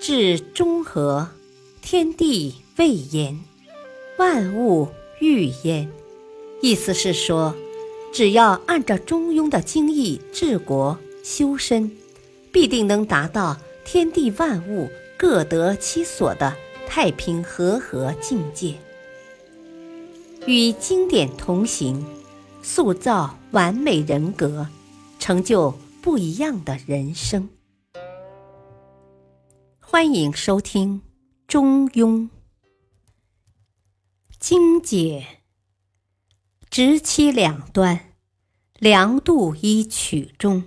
至中和，天地未焉，万物欲焉。意思是说，只要按照中庸的精义治国修身，必定能达到天地万物各得其所的太平和合境界。与经典同行，塑造完美人格，成就不一样的人生。欢迎收听《中庸》精解。直其两端，量度以取中。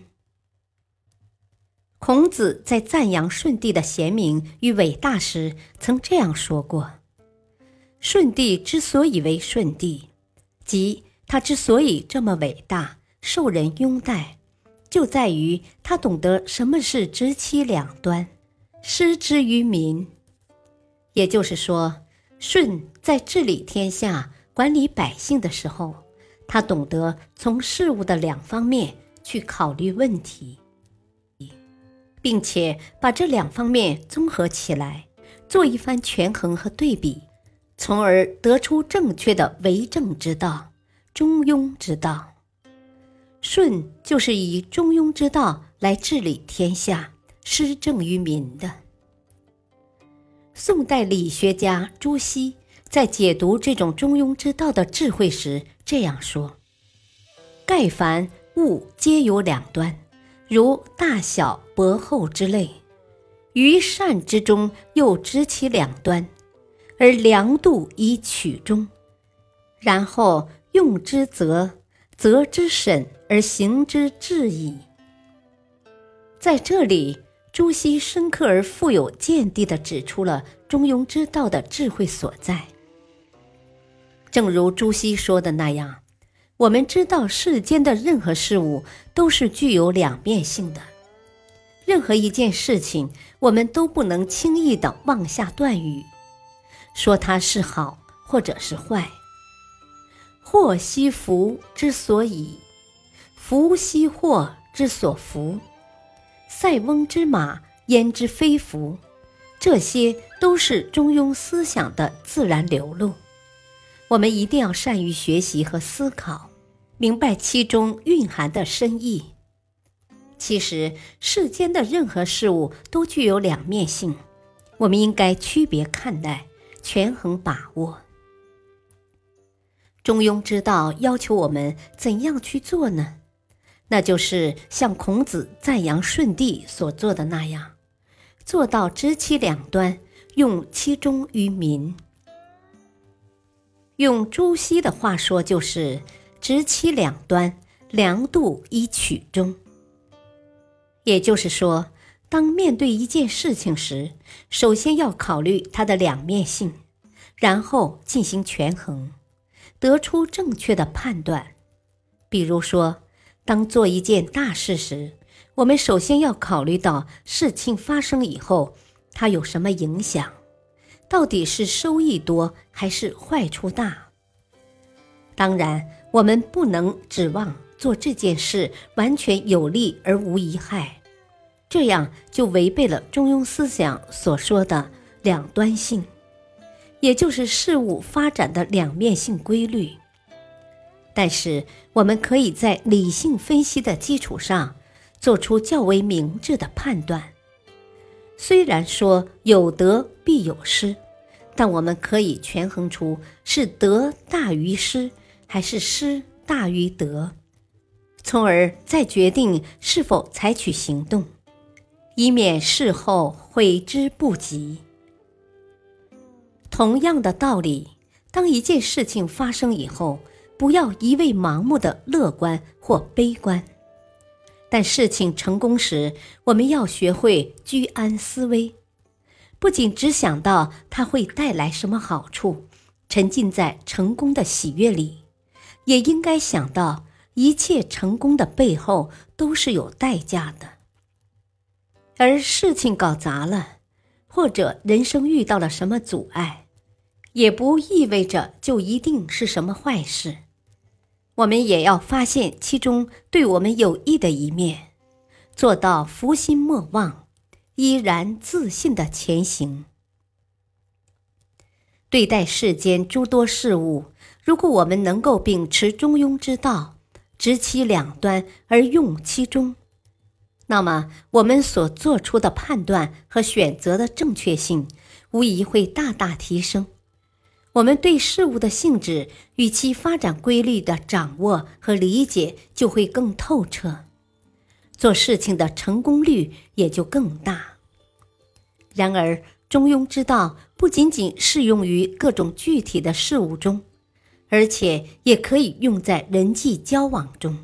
孔子在赞扬舜帝的贤明与伟大时，曾这样说过：“舜帝之所以为舜帝，即他之所以这么伟大、受人拥戴，就在于他懂得什么是直其两端，施之于民。也就是说，舜在治理天下。”管理百姓的时候，他懂得从事物的两方面去考虑问题，并且把这两方面综合起来，做一番权衡和对比，从而得出正确的为政之道、中庸之道。舜就是以中庸之道来治理天下、施政于民的。宋代理学家朱熹。在解读这种中庸之道的智慧时，这样说：“盖凡物皆有两端，如大小薄厚之类，于善之中又知其两端，而量度以取中，然后用之则，则之审而行之至矣。”在这里，朱熹深刻而富有见地地指出了中庸之道的智慧所在。正如朱熹说的那样，我们知道世间的任何事物都是具有两面性的。任何一件事情，我们都不能轻易的妄下断语，说它是好或者是坏。祸兮福之所以，福兮祸之所伏。塞翁之马，焉知非福？这些都是中庸思想的自然流露。我们一定要善于学习和思考，明白其中蕴含的深意。其实，世间的任何事物都具有两面性，我们应该区别看待，权衡把握。中庸之道要求我们怎样去做呢？那就是像孔子赞扬舜帝所做的那样，做到知其两端，用其中于民。用朱熹的话说，就是“知其两端，量度以取中”。也就是说，当面对一件事情时，首先要考虑它的两面性，然后进行权衡，得出正确的判断。比如说，当做一件大事时，我们首先要考虑到事情发生以后，它有什么影响。到底是收益多还是坏处大？当然，我们不能指望做这件事完全有利而无一害，这样就违背了中庸思想所说的两端性，也就是事物发展的两面性规律。但是，我们可以在理性分析的基础上，做出较为明智的判断。虽然说有得必有失。但我们可以权衡出是得大于失，还是失大于得，从而再决定是否采取行动，以免事后悔之不及。同样的道理，当一件事情发生以后，不要一味盲目的乐观或悲观；但事情成功时，我们要学会居安思危。不仅只想到它会带来什么好处，沉浸在成功的喜悦里，也应该想到一切成功的背后都是有代价的。而事情搞砸了，或者人生遇到了什么阻碍，也不意味着就一定是什么坏事。我们也要发现其中对我们有益的一面，做到福心莫忘。依然自信的前行。对待世间诸多事物，如果我们能够秉持中庸之道，执其两端而用其中，那么我们所做出的判断和选择的正确性，无疑会大大提升。我们对事物的性质与其发展规律的掌握和理解就会更透彻，做事情的成功率也就更大。然而，中庸之道不仅仅适用于各种具体的事物中，而且也可以用在人际交往中。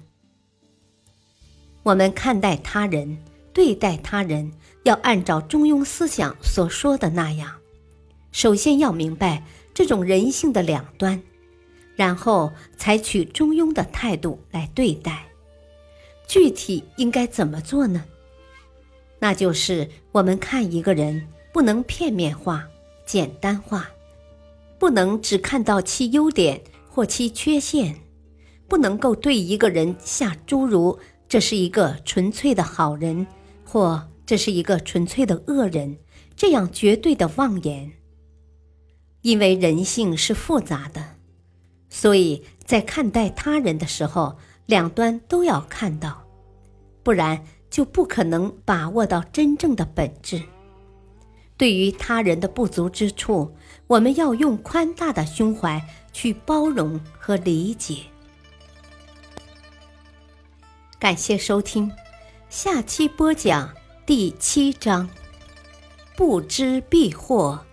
我们看待他人、对待他人，要按照中庸思想所说的那样，首先要明白这种人性的两端，然后采取中庸的态度来对待。具体应该怎么做呢？那就是我们看一个人。不能片面化、简单化，不能只看到其优点或其缺陷，不能够对一个人下诸如“这是一个纯粹的好人”或“这是一个纯粹的恶人”这样绝对的妄言。因为人性是复杂的，所以在看待他人的时候，两端都要看到，不然就不可能把握到真正的本质。对于他人的不足之处，我们要用宽大的胸怀去包容和理解。感谢收听，下期播讲第七章：不知必祸，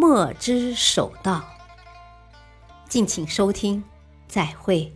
墨之守道。敬请收听，再会。